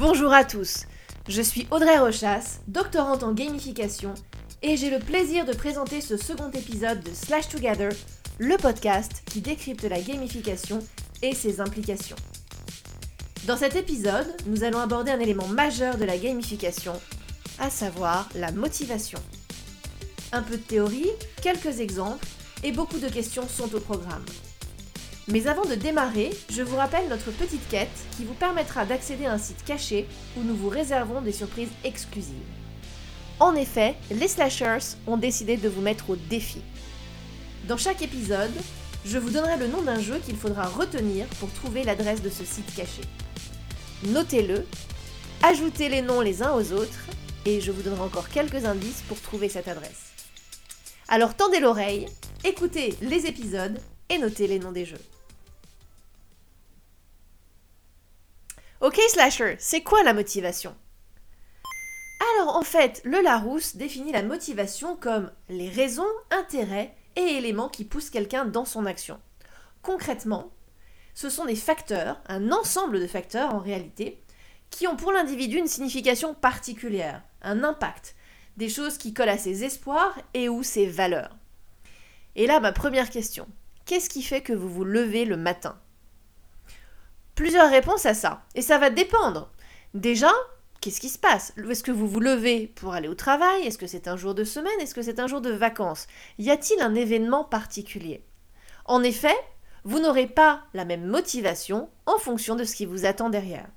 Bonjour à tous, je suis Audrey Rochas, doctorante en gamification, et j'ai le plaisir de présenter ce second épisode de Slash Together, le podcast qui décrypte la gamification et ses implications. Dans cet épisode, nous allons aborder un élément majeur de la gamification, à savoir la motivation. Un peu de théorie, quelques exemples et beaucoup de questions sont au programme. Mais avant de démarrer, je vous rappelle notre petite quête qui vous permettra d'accéder à un site caché où nous vous réservons des surprises exclusives. En effet, les slashers ont décidé de vous mettre au défi. Dans chaque épisode, je vous donnerai le nom d'un jeu qu'il faudra retenir pour trouver l'adresse de ce site caché. Notez-le, ajoutez les noms les uns aux autres, et je vous donnerai encore quelques indices pour trouver cette adresse. Alors tendez l'oreille, écoutez les épisodes et notez les noms des jeux. Ok Slasher, c'est quoi la motivation? Alors en fait, le Larousse définit la motivation comme les raisons, intérêts et éléments qui poussent quelqu'un dans son action. Concrètement, ce sont des facteurs, un ensemble de facteurs en réalité, qui ont pour l'individu une signification particulière, un impact, des choses qui collent à ses espoirs et ou ses valeurs. Et là, ma première question, qu'est-ce qui fait que vous vous levez le matin? Plusieurs réponses à ça. Et ça va dépendre. Déjà, qu'est-ce qui se passe? Est-ce que vous vous levez pour aller au travail? Est-ce que c'est un jour de semaine? Est-ce que c'est un jour de vacances? Y a-t-il un événement particulier? En effet, vous n'aurez pas la même motivation en fonction de ce qui vous attend derrière.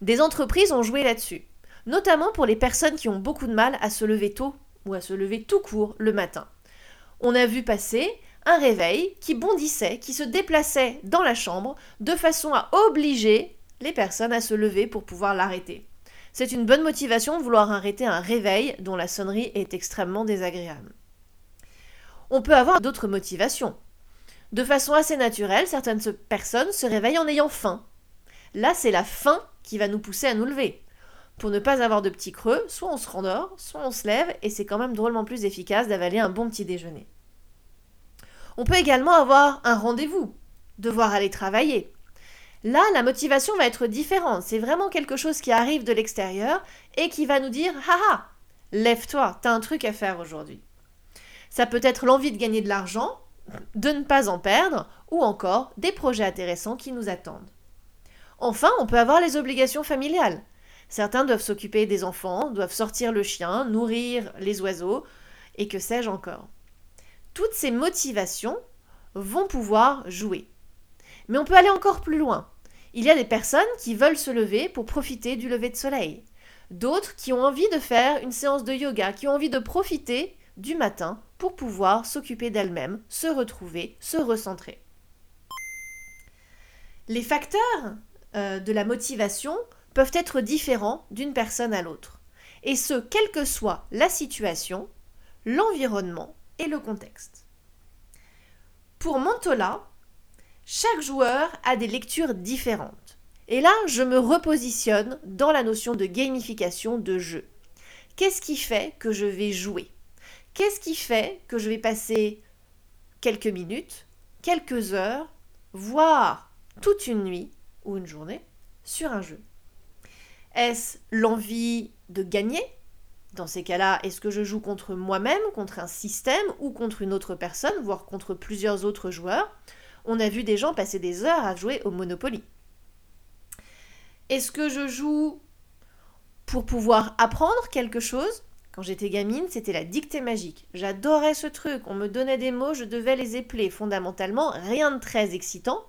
Des entreprises ont joué là-dessus, notamment pour les personnes qui ont beaucoup de mal à se lever tôt ou à se lever tout court le matin. On a vu passer un réveil qui bondissait, qui se déplaçait dans la chambre de façon à obliger les personnes à se lever pour pouvoir l'arrêter. C'est une bonne motivation de vouloir arrêter un réveil dont la sonnerie est extrêmement désagréable. On peut avoir d'autres motivations. De façon assez naturelle, certaines personnes se réveillent en ayant faim. Là, c'est la faim qui va nous pousser à nous lever. Pour ne pas avoir de petits creux, soit on se rendort, soit on se lève, et c'est quand même drôlement plus efficace d'avaler un bon petit déjeuner. On peut également avoir un rendez-vous, devoir aller travailler. Là, la motivation va être différente. C'est vraiment quelque chose qui arrive de l'extérieur et qui va nous dire Haha, lève-toi, t'as un truc à faire aujourd'hui. Ça peut être l'envie de gagner de l'argent, de ne pas en perdre, ou encore des projets intéressants qui nous attendent. Enfin, on peut avoir les obligations familiales. Certains doivent s'occuper des enfants, doivent sortir le chien, nourrir les oiseaux, et que sais-je encore toutes ces motivations vont pouvoir jouer. Mais on peut aller encore plus loin. Il y a des personnes qui veulent se lever pour profiter du lever de soleil. D'autres qui ont envie de faire une séance de yoga, qui ont envie de profiter du matin pour pouvoir s'occuper d'elles-mêmes, se retrouver, se recentrer. Les facteurs euh, de la motivation peuvent être différents d'une personne à l'autre. Et ce, quelle que soit la situation, l'environnement et le contexte. Pour Mantola, chaque joueur a des lectures différentes. Et là, je me repositionne dans la notion de gamification de jeu. Qu'est-ce qui fait que je vais jouer? Qu'est-ce qui fait que je vais passer quelques minutes, quelques heures, voire toute une nuit ou une journée sur un jeu? Est-ce l'envie de gagner? Dans ces cas-là, est-ce que je joue contre moi-même, contre un système ou contre une autre personne, voire contre plusieurs autres joueurs? On a vu des gens passer des heures à jouer au Monopoly. Est-ce que je joue pour pouvoir apprendre quelque chose? Quand j'étais gamine, c'était la dictée magique. J'adorais ce truc, on me donnait des mots, je devais les épeler. Fondamentalement, rien de très excitant,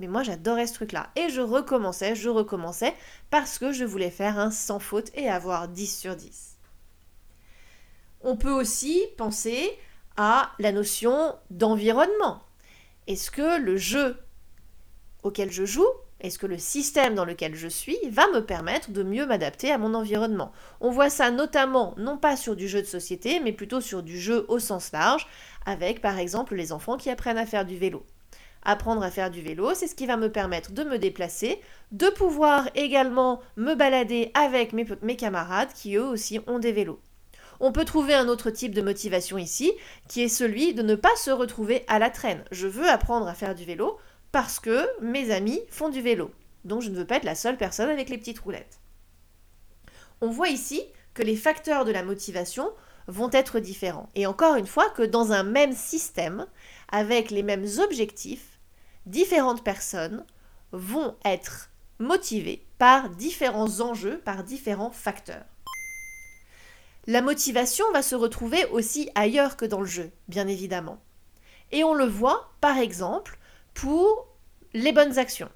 mais moi j'adorais ce truc-là. Et je recommençais, je recommençais, parce que je voulais faire un sans faute et avoir 10 sur 10. On peut aussi penser à la notion d'environnement. Est-ce que le jeu auquel je joue, est-ce que le système dans lequel je suis va me permettre de mieux m'adapter à mon environnement? On voit ça notamment non pas sur du jeu de société, mais plutôt sur du jeu au sens large, avec par exemple les enfants qui apprennent à faire du vélo. Apprendre à faire du vélo, c'est ce qui va me permettre de me déplacer, de pouvoir également me balader avec mes, camarades qui eux aussi ont des vélos on peut trouver un autre type de motivation ici, qui est celui de ne pas se retrouver à la traîne. Je veux apprendre à faire du vélo parce que mes amis font du vélo. donc je ne veux pas être la seule personne avec les petites roulettes. On voit ici que les facteurs de la motivation vont être différents. Et encore une fois, que dans un même système, avec les mêmes objectifs, différentes personnes vont être motivées par différents enjeux, par différents facteurs. La motivation va se retrouver aussi ailleurs que dans le jeu, bien évidemment. Et on le voit, par exemple, pour les bonnes actions.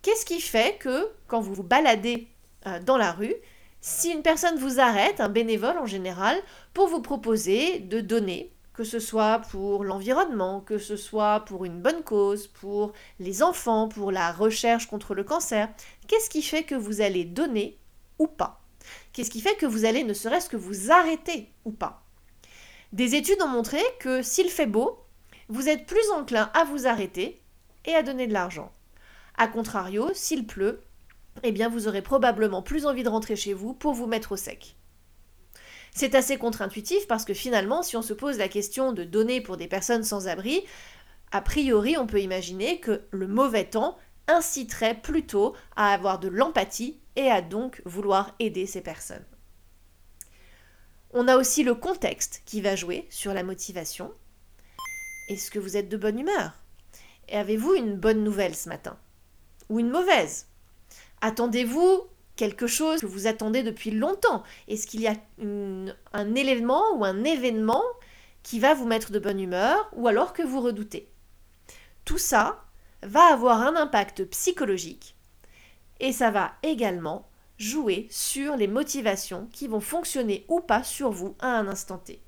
Qu'est-ce qui fait que quand vous vous baladez euh, dans la rue, si une personne vous arrête, un bénévole en général, pour vous proposer de donner, que ce soit pour l'environnement, que ce soit pour une bonne cause, pour les enfants, pour la recherche contre le cancer, qu'est-ce qui fait que vous allez donner ou pas? Qu'est-ce qui fait que vous allez ne serait-ce que vous arrêter ou pas Des études ont montré que s'il fait beau, vous êtes plus enclin à vous arrêter et à donner de l'argent. A contrario, s'il pleut, eh bien vous aurez probablement plus envie de rentrer chez vous pour vous mettre au sec. C'est assez contre-intuitif parce que finalement, si on se pose la question de donner pour des personnes sans abri, a priori, on peut imaginer que le mauvais temps inciterait plutôt à avoir de l'empathie et à donc vouloir aider ces personnes. On a aussi le contexte qui va jouer sur la motivation. Est-ce que vous êtes de bonne humeur? Avez-vous une bonne nouvelle ce matin? Ou une mauvaise? Attendez-vous quelque chose que vous attendez depuis longtemps? Est-ce qu'il y a un élément ou un événement qui va vous mettre de bonne humeur ou alors que vous redoutez? Tout ça va avoir un impact psychologique et ça va également jouer sur les motivations qui vont fonctionner ou pas sur vous à un instant T.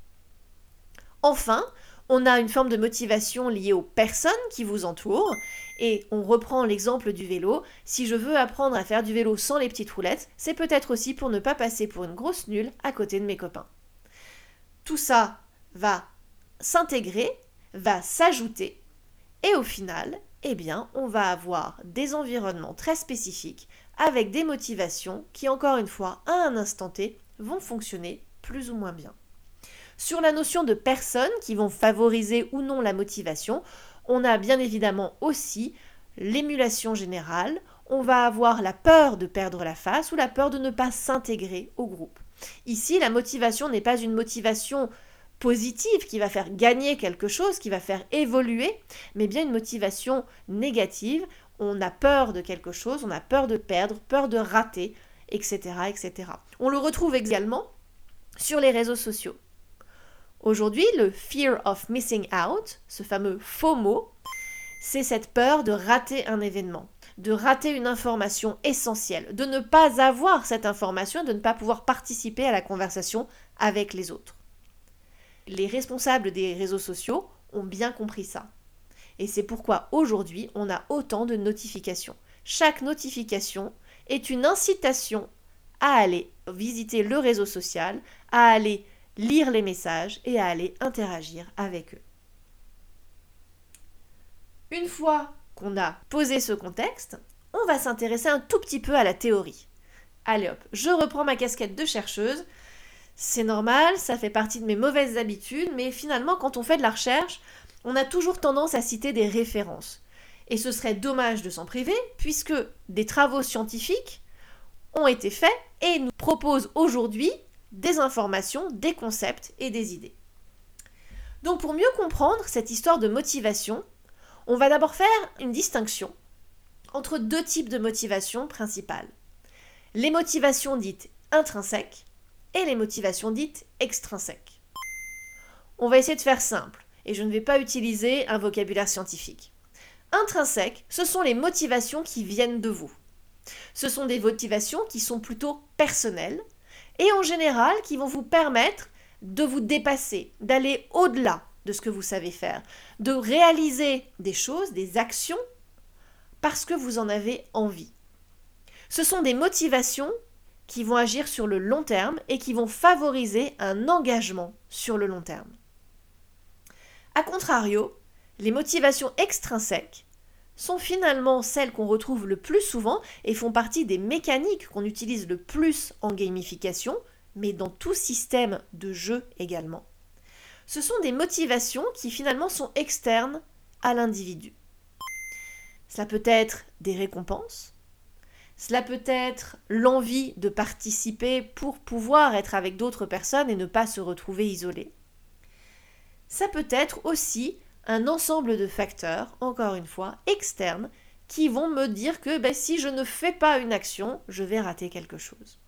Enfin, on a une forme de motivation liée aux personnes qui vous entourent. Et on reprend l'exemple du vélo. Si je veux apprendre à faire du vélo sans les petites roulettes, c'est peut-être aussi pour ne pas passer pour une grosse nulle à côté de mes copains. Tout ça va s'intégrer, va s'ajouter, et au final, eh bien, on va avoir des environnements très spécifiques avec des motivations qui, encore une fois, à un instant T, vont fonctionner plus ou moins bien. Sur la notion de personnes qui vont favoriser ou non la motivation, on a bien évidemment aussi l'émulation générale, on va avoir la peur de perdre la face ou la peur de ne pas s'intégrer au groupe. Ici, la motivation n'est pas une motivation positive qui va faire gagner quelque chose, qui va faire évoluer, mais bien une motivation négative. On a peur de quelque chose, on a peur de perdre, peur de rater, etc. etc. On le retrouve également sur les réseaux sociaux. Aujourd'hui, le fear of missing out, ce fameux FOMO, c'est cette peur de rater un événement, de rater une information essentielle, de ne pas avoir cette information, de ne pas pouvoir participer à la conversation avec les autres. Les responsables des réseaux sociaux ont bien compris ça. Et c'est pourquoi aujourd'hui, on a autant de notifications. Chaque notification est une incitation à aller visiter le réseau social, à aller lire les messages et à aller interagir avec eux. Une fois qu'on a posé ce contexte, on va s'intéresser un tout petit peu à la théorie. Allez hop, je reprends ma casquette de chercheuse. C'est normal, ça fait partie de mes mauvaises habitudes, mais finalement, quand on fait de la recherche, on a toujours tendance à citer des références. Et ce serait dommage de s'en priver, puisque des travaux scientifiques ont été faits et nous proposent aujourd'hui des informations, des concepts et des idées. Donc pour mieux comprendre cette histoire de motivation, on va d'abord faire une distinction entre deux types de motivations principales. Les motivations dites intrinsèques les motivations dites extrinsèques. On va essayer de faire simple et je ne vais pas utiliser un vocabulaire scientifique. Intrinsèques, ce sont les motivations qui viennent de vous. Ce sont des motivations qui sont plutôt personnelles et en général qui vont vous permettre de vous dépasser, d'aller au-delà de ce que vous savez faire, de réaliser des choses, des actions, parce que vous en avez envie. Ce sont des motivations qui vont agir sur le long terme et qui vont favoriser un engagement sur le long terme. A contrario, les motivations extrinsèques sont finalement celles qu'on retrouve le plus souvent et font partie des mécaniques qu'on utilise le plus en gamification, mais dans tout système de jeu également. Ce sont des motivations qui finalement sont externes à l'individu. Cela peut être des récompenses, Cela peut être l'envie de participer pour pouvoir être avec d'autres personnes et ne pas se retrouver isolé. Ça peut être aussi un ensemble de facteurs, encore une fois, externes, qui vont me dire que ben, si je ne fais pas une action, je vais rater quelque chose.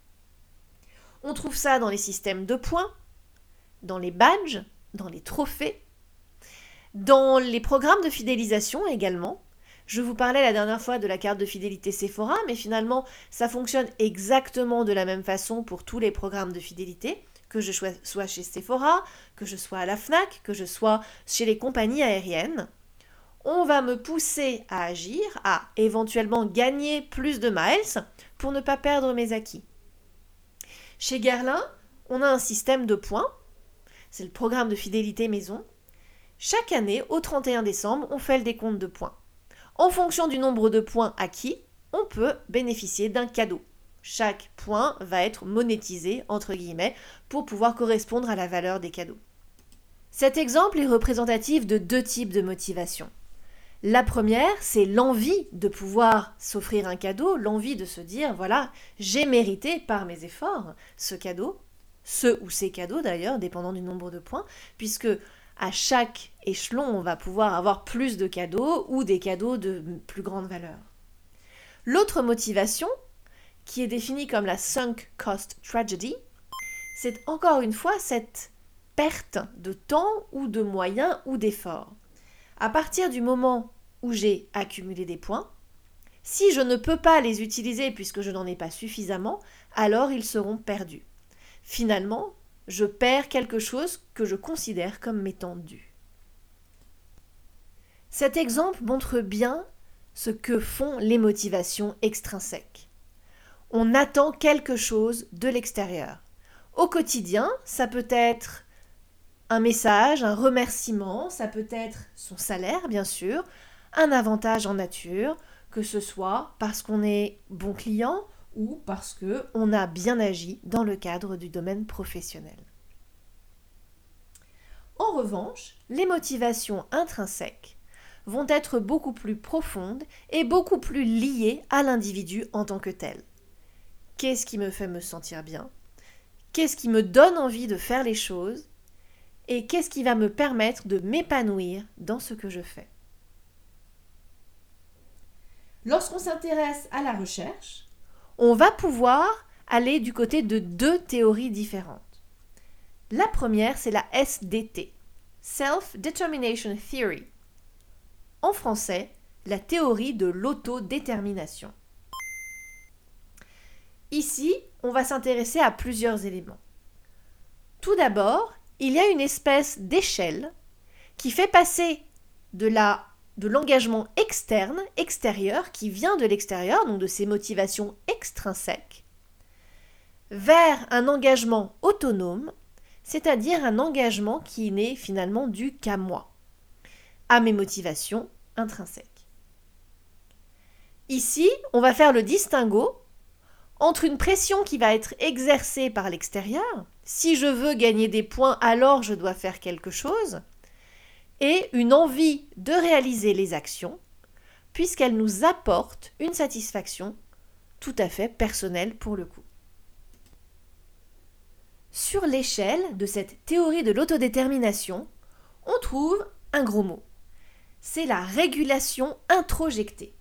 On trouve ça dans les systèmes de points, dans les badges, dans les trophées, dans les programmes de fidélisation également. Je vous parlais la dernière fois de la carte de fidélité Sephora, mais finalement, ça fonctionne exactement de la même façon pour tous les programmes de fidélité, que je sois chez Sephora, que je sois à la FNAC, que je sois chez les compagnies aériennes. On va me pousser à agir, à éventuellement gagner plus de miles pour ne pas perdre mes acquis. Chez Guerlain, on a un système de points. C'est le programme de fidélité maison. Chaque année, au 31 décembre, on fait le décompte de points. En fonction du nombre de points acquis, on peut bénéficier d'un cadeau. Chaque point va être monétisé, entre guillemets, pour pouvoir correspondre à la valeur des cadeaux. Cet exemple est représentatif de deux types de motivation. La première, c'est l'envie de pouvoir s'offrir un cadeau, l'envie de se dire, voilà, j'ai mérité par mes efforts ce cadeau, ce ou ces cadeaux d'ailleurs, dépendant du nombre de points, puisque à chaque échelon, on va pouvoir avoir plus de cadeaux ou des cadeaux de plus grande valeur. L'autre motivation, qui est définie comme la sunk cost tragedy, c'est encore une fois cette perte de temps ou de moyens ou d'efforts. À partir du moment où j'ai accumulé des points, si je ne peux pas les utiliser puisque je n'en ai pas suffisamment, alors ils seront perdus. Finalement, je perds quelque chose que je considère comme m'étant dû. Cet exemple montre bien ce que font les motivations extrinsèques. On attend quelque chose de l'extérieur. Au quotidien, ça peut être un message, un remerciement, ça peut être son salaire, bien sûr, un avantage en nature, que ce soit parce qu'on est bon client ou parce qu'on a bien agi dans le cadre du domaine professionnel. En revanche, les motivations intrinsèques vont être beaucoup plus profondes et beaucoup plus liées à l'individu en tant que tel. Qu'est-ce qui me fait me sentir bien? Qu'est-ce qui me donne envie de faire les choses? Et qu'est-ce qui va me permettre de m'épanouir dans ce que je fais? Lorsqu'on s'intéresse à la recherche, on va pouvoir aller du côté de deux théories différentes. La première, c'est la SDT, Self-Determination Theory. En français, la théorie de l'autodétermination. Ici, on va s'intéresser à plusieurs éléments. Tout d'abord, il y a une espèce d'échelle qui fait passer de la de l'engagement externe, extérieur, qui vient de l'extérieur, donc de ces motivations extrinsèques, vers un engagement autonome, c'est-à-dire un engagement qui n'est finalement dû qu'à moi, à mes motivations intrinsèques. Ici, on va faire le distinguo entre une pression qui va être exercée par l'extérieur, si je veux gagner des points, alors je dois faire quelque chose, et une envie de réaliser les actions, puisqu'elles nous apportent une satisfaction tout à fait personnelle pour le coup. Sur l'échelle de cette théorie de l'autodétermination, on trouve un gros mot. C'est la régulation introjectée.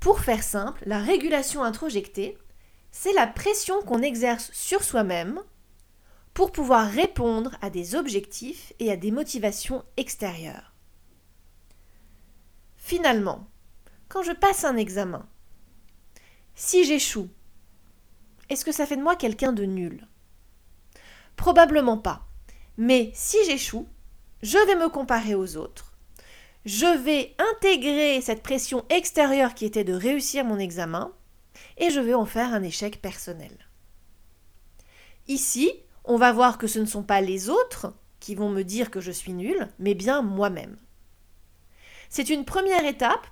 Pour faire simple, la régulation introjectée, c'est la pression qu'on exerce sur soi-même pour pouvoir répondre à des objectifs et à des motivations extérieures. Finalement, quand je passe un examen, si j'échoue, est-ce que ça fait de moi quelqu'un de nul? Probablement pas. Mais si j'échoue, je vais me comparer aux autres. Je vais intégrer cette pression extérieure qui était de réussir mon examen et je vais en faire un échec personnel. Ici, on va voir que ce ne sont pas les autres qui vont me dire que je suis nul, mais bien moi-même. C'est une première étape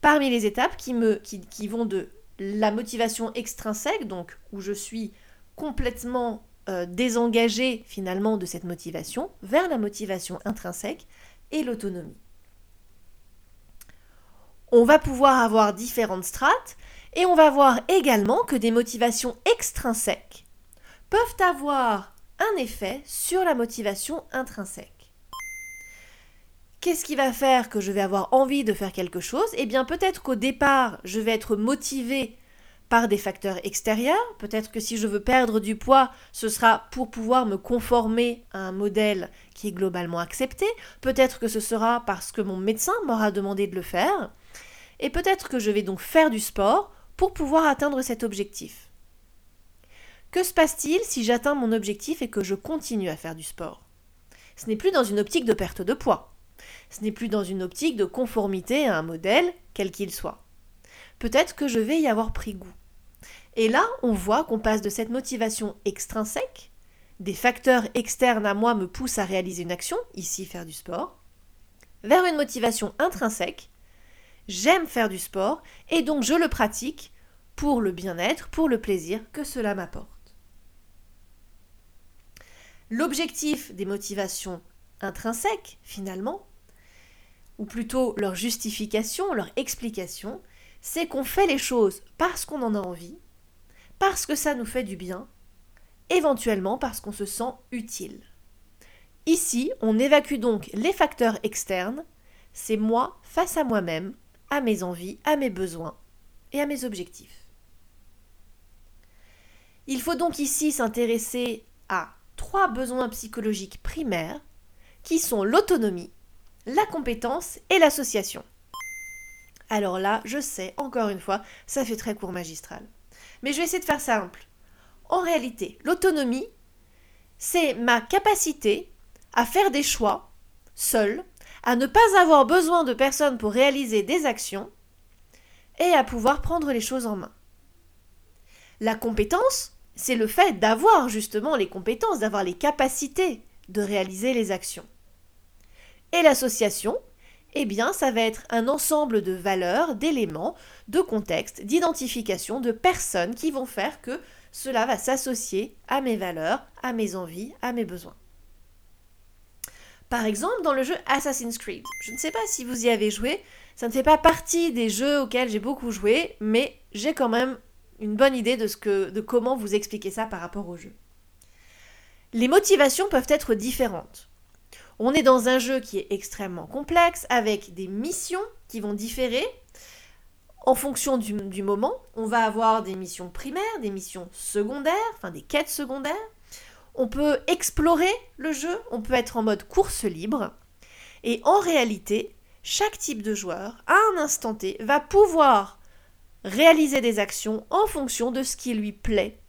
parmi les étapes qui, qui, vont de la motivation extrinsèque, donc où je suis complètement euh, désengagé finalement de cette motivation, vers la motivation intrinsèque et l'autonomie. On va pouvoir avoir différentes strates et on va voir également que des motivations extrinsèques peuvent avoir un effet sur la motivation intrinsèque. Qu'est-ce qui va faire que je vais avoir envie de faire quelque chose? Eh bien peut-être qu'au départ, je vais être motivé par des facteurs extérieurs. Peut-être que si je veux perdre du poids, ce sera pour pouvoir me conformer à un modèle qui est globalement accepté. Peut-être que ce sera parce que mon médecin m'aura demandé de le faire. Et peut-être que je vais donc faire du sport pour pouvoir atteindre cet objectif. Que se passe-t-il si j'atteins mon objectif et que je continue à faire du sport? Ce n'est plus dans une optique de perte de poids. Ce n'est plus dans une optique de conformité à un modèle, quel qu'il soit. Peut-être que je vais y avoir pris goût. Et là, on voit qu'on passe de cette motivation extrinsèque, des facteurs externes à moi me poussent à réaliser une action, ici faire du sport, vers une motivation intrinsèque, j'aime faire du sport et donc je le pratique pour le bien-être, pour le plaisir que cela m'apporte. L'objectif des motivations intrinsèques, finalement, ou plutôt leur justification, leur explication, c'est qu'on fait les choses parce qu'on en a envie, parce que ça nous fait du bien, éventuellement parce qu'on se sent utile. Ici, on évacue donc les facteurs externes, c'est moi face à moi-même, à mes envies, à mes besoins et à mes objectifs. Il faut donc ici s'intéresser à trois besoins psychologiques primaires qui sont l'autonomie, la compétence et l'association. Alors là, je sais, encore une fois, ça fait très court magistral. Mais je vais essayer de faire simple. En réalité, l'autonomie, c'est ma capacité à faire des choix seul, à ne pas avoir besoin de personne pour réaliser des actions et à pouvoir prendre les choses en main. La compétence, c'est le fait d'avoir justement les compétences, d'avoir les capacités de réaliser les actions. Et l'association, eh bien, ça va être un ensemble de valeurs, d'éléments, de contextes, d'identification, de personnes qui vont faire que cela va s'associer à mes valeurs, à mes envies, à mes besoins. Par exemple, dans le jeu Assassin's Creed, je ne sais pas si vous y avez joué, ça ne fait pas partie des jeux auxquels j'ai beaucoup joué, mais j'ai quand même une bonne idée de, ce de comment vous expliquer ça par rapport au jeu. Les motivations peuvent être différentes. On est dans un jeu qui est extrêmement complexe, avec des missions qui vont différer en fonction du, moment. On va avoir des missions primaires, des missions secondaires, enfin des quêtes secondaires. On peut explorer le jeu, on peut être en mode course libre. Et en réalité, chaque type de joueur, à un instant T, va pouvoir réaliser des actions en fonction de ce qui lui plaît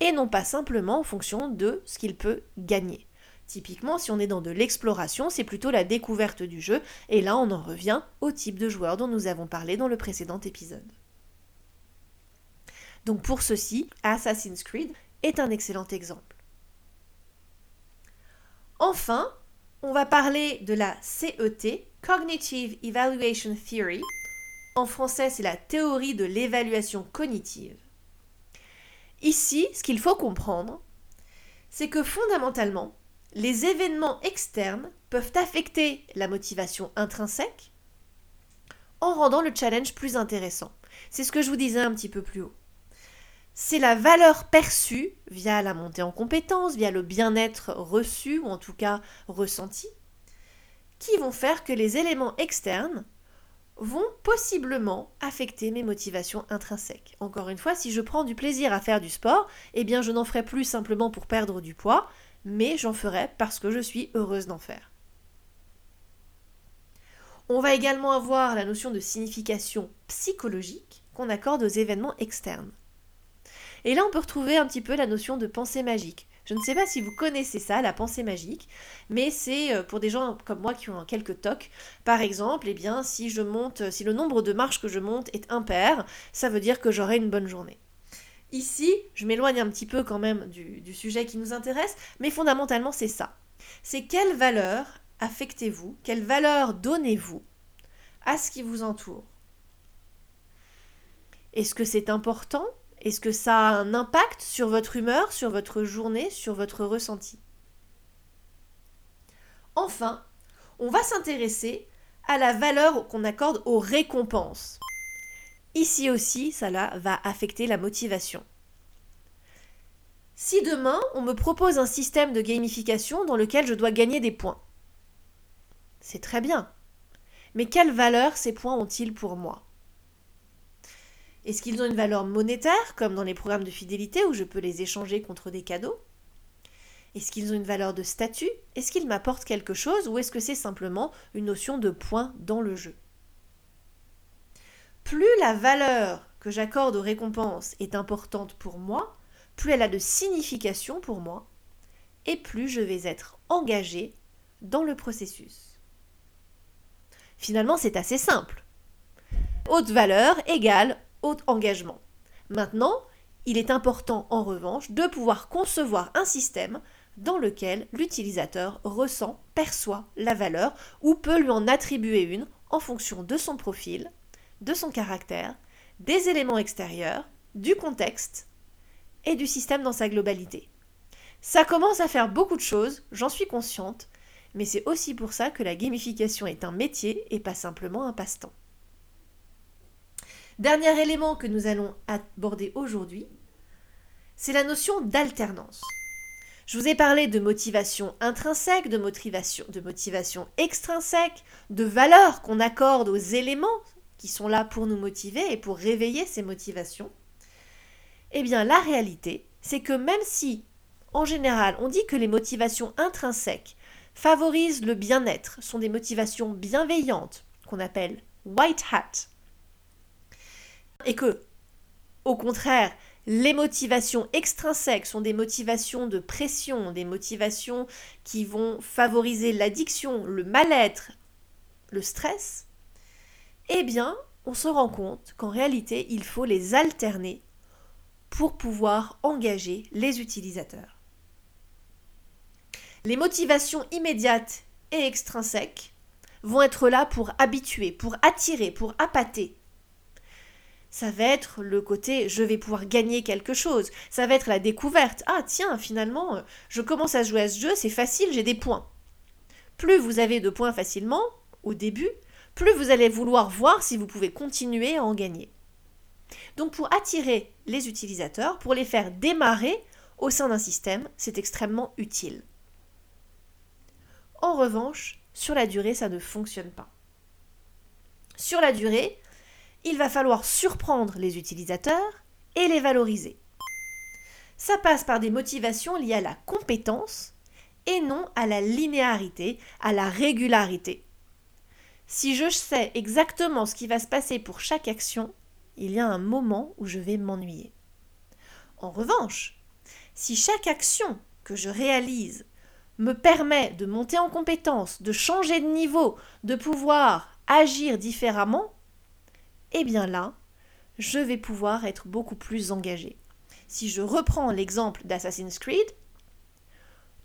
et non pas simplement en fonction de ce qu'il peut gagner. Typiquement, si on est dans de l'exploration, c'est plutôt la découverte du jeu, et là on en revient au type de joueur dont nous avons parlé dans le précédent épisode. Donc pour ceci, Assassin's Creed est un excellent exemple. Enfin, on va parler de la CET, Cognitive Evaluation Theory. En français, c'est la théorie de l'évaluation cognitive. Ici, ce qu'il faut comprendre, c'est que fondamentalement, les événements externes peuvent affecter la motivation intrinsèque en rendant le challenge plus intéressant. C'est ce que je vous disais un petit peu plus haut. C'est la valeur perçue via la montée en compétence, via le bien-être reçu ou en tout cas ressenti, qui vont faire que les éléments externes vont possiblement affecter mes motivations intrinsèques. Encore une fois, si je prends du plaisir à faire du sport, eh bien je n'en ferai plus simplement pour perdre du poids, mais j'en ferai parce que je suis heureuse d'en faire. On va également avoir la notion de signification psychologique qu'on accorde aux événements externes. Et là, on peut retrouver un petit peu la notion de pensée magique. Je ne sais pas si vous connaissez ça, la pensée magique, mais c'est euh, pour des gens comme moi qui ont quelques tocs. Par exemple, eh bien, si je monte, si le nombre de marches que je monte est impair, ça veut dire que j'aurai une bonne journée. Ici, je m'éloigne un petit peu quand même du, sujet qui nous intéresse, mais fondamentalement c'est ça. C'est quelle valeur affectez-vous, quelle valeur donnez-vous à ce qui vous entoure? Est-ce que c'est important Est-ce que ça a un impact sur votre humeur, sur votre journée, sur votre ressenti? Enfin, on va s'intéresser à la valeur qu'on accorde aux récompenses. Ici aussi, cela va affecter la motivation. Si demain, on me propose un système de gamification dans lequel je dois gagner des points, c'est très bien. Mais quelle valeur ces points ont-ils pour moi? Est-ce qu'ils ont une valeur monétaire, comme dans les programmes de fidélité où je peux les échanger contre des cadeaux? Est-ce qu'ils ont une valeur de statut? Est-ce qu'ils m'apportent quelque chose? Ou est-ce que c'est simplement une notion de points dans le jeu? Plus la valeur que j'accorde aux récompenses est importante pour moi, plus elle a de signification pour moi, et plus je vais être engagé dans le processus. Finalement, c'est assez simple. Haute valeur égale engagement. Maintenant, il est important en revanche de pouvoir concevoir un système dans lequel l'utilisateur ressent, perçoit la valeur ou peut lui en attribuer une en fonction de son profil, de son caractère, des éléments extérieurs, du contexte et du système dans sa globalité. Ça commence à faire beaucoup de choses, j'en suis consciente, mais c'est aussi pour ça que la gamification est un métier et pas simplement un passe-temps. Dernier élément que nous allons aborder aujourd'hui, c'est la notion d'alternance. Je vous ai parlé de motivation intrinsèque, de motivation, de motivation extrinsèque, de valeur qu'on accorde aux éléments qui sont là pour nous motiver et pour réveiller ces motivations. Eh bien, la réalité, c'est que même si, en général, on dit que les motivations intrinsèques favorisent le bien-être, sont des motivations bienveillantes qu'on appelle white hat. Et que, au contraire, les motivations extrinsèques sont des motivations de pression, des motivations qui vont favoriser l'addiction, le mal-être, le stress, eh bien, on se rend compte qu'en réalité, il faut les alterner pour pouvoir engager les utilisateurs. Les motivations immédiates et extrinsèques vont être là pour habituer, pour attirer, pour appâter. Ça va être le côté je vais pouvoir gagner quelque chose. Ça va être la découverte. Ah tiens, finalement, je commence à jouer à ce jeu, c'est facile, j'ai des points. Plus vous avez de points facilement, au début, plus vous allez vouloir voir si vous pouvez continuer à en gagner. Donc pour attirer les utilisateurs, pour les faire démarrer au sein d'un système, c'est extrêmement utile. En revanche, sur la durée, ça ne fonctionne pas. Sur la durée, il va falloir surprendre les utilisateurs et les valoriser. Ça passe par des motivations liées à la compétence et non à la linéarité, à la régularité. Si je sais exactement ce qui va se passer pour chaque action, il y a un moment où je vais m'ennuyer. En revanche, si chaque action que je réalise me permet de monter en compétence, de changer de niveau, de pouvoir agir différemment, eh bien là, je vais pouvoir être beaucoup plus engagé. Si je reprends l'exemple d'Assassin's Creed,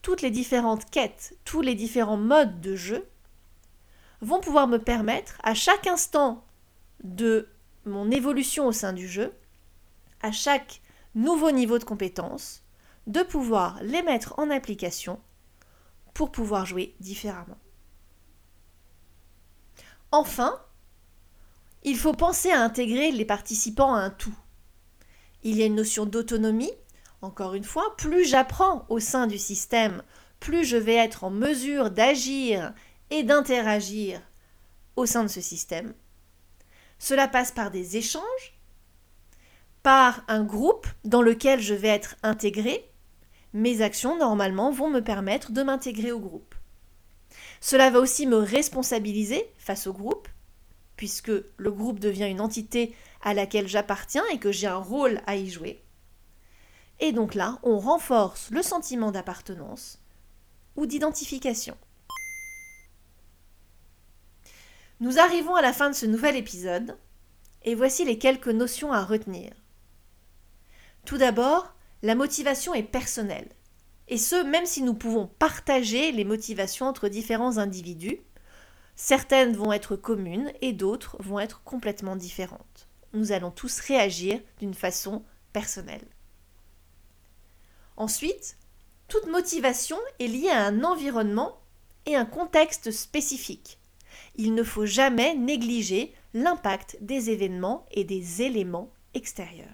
toutes les différentes quêtes, tous les différents modes de jeu vont pouvoir me permettre à chaque instant de mon évolution au sein du jeu, à chaque nouveau niveau de compétence, de pouvoir les mettre en application pour pouvoir jouer différemment. Enfin, il faut penser à intégrer les participants à un tout. Il y a une notion d'autonomie. Encore une fois, plus j'apprends au sein du système, plus je vais être en mesure d'agir et d'interagir au sein de ce système. Cela passe par des échanges, par un groupe dans lequel je vais être intégré, mes actions, normalement, vont me permettre de m'intégrer au groupe. Cela va aussi me responsabiliser face au groupe, puisque le groupe devient une entité à laquelle j'appartiens et que j'ai un rôle à y jouer. Et donc là, on renforce le sentiment d'appartenance ou d'identification. Nous arrivons à la fin de ce nouvel épisode, et voici les quelques notions à retenir. Tout d'abord, la motivation est personnelle. Et ce, même si nous pouvons partager les motivations entre différents individus, certaines vont être communes et d'autres vont être complètement différentes. Nous allons tous réagir d'une façon personnelle. Ensuite, toute motivation est liée à un environnement et un contexte spécifique. il ne faut jamais négliger l'impact des événements et des éléments extérieurs.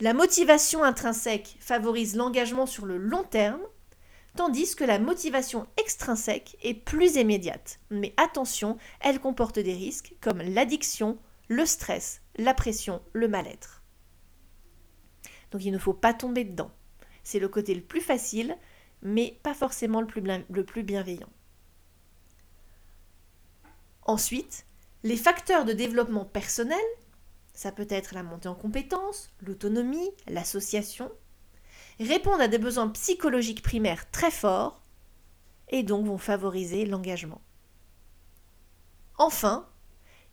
La motivation intrinsèque favorise l'engagement sur le long terme, tandis que la motivation extrinsèque est plus immédiate. Mais attention, elle comporte des risques comme l'addiction, le stress, la pression, le mal-être. Donc il ne faut pas tomber dedans. C'est le côté le plus facile, mais pas forcément le plus, bienveillant. Ensuite, les facteurs de développement personnel, ça peut être la montée en compétences, l'autonomie, l'association, répondent à des besoins psychologiques primaires très forts et donc vont favoriser l'engagement. Enfin,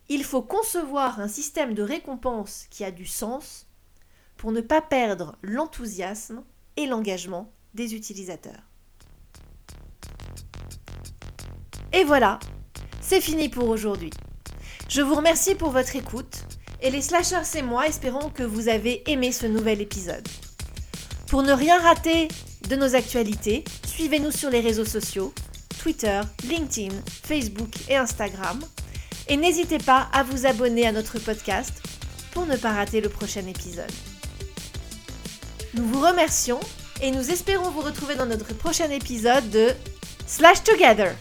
il faut concevoir un système de récompense qui a du sens pour ne pas perdre l'enthousiasme et l'engagement des utilisateurs. Et voilà, c'est fini pour aujourd'hui. Je vous remercie pour votre écoute et les slashers et moi espérons que vous avez aimé ce nouvel épisode. Pour ne rien rater de nos actualités, suivez-nous sur les réseaux sociaux, Twitter, LinkedIn, Facebook et Instagram. Et n'hésitez pas à vous abonner à notre podcast pour ne pas rater le prochain épisode. Nous vous remercions et nous espérons vous retrouver dans notre prochain épisode de Slash Together.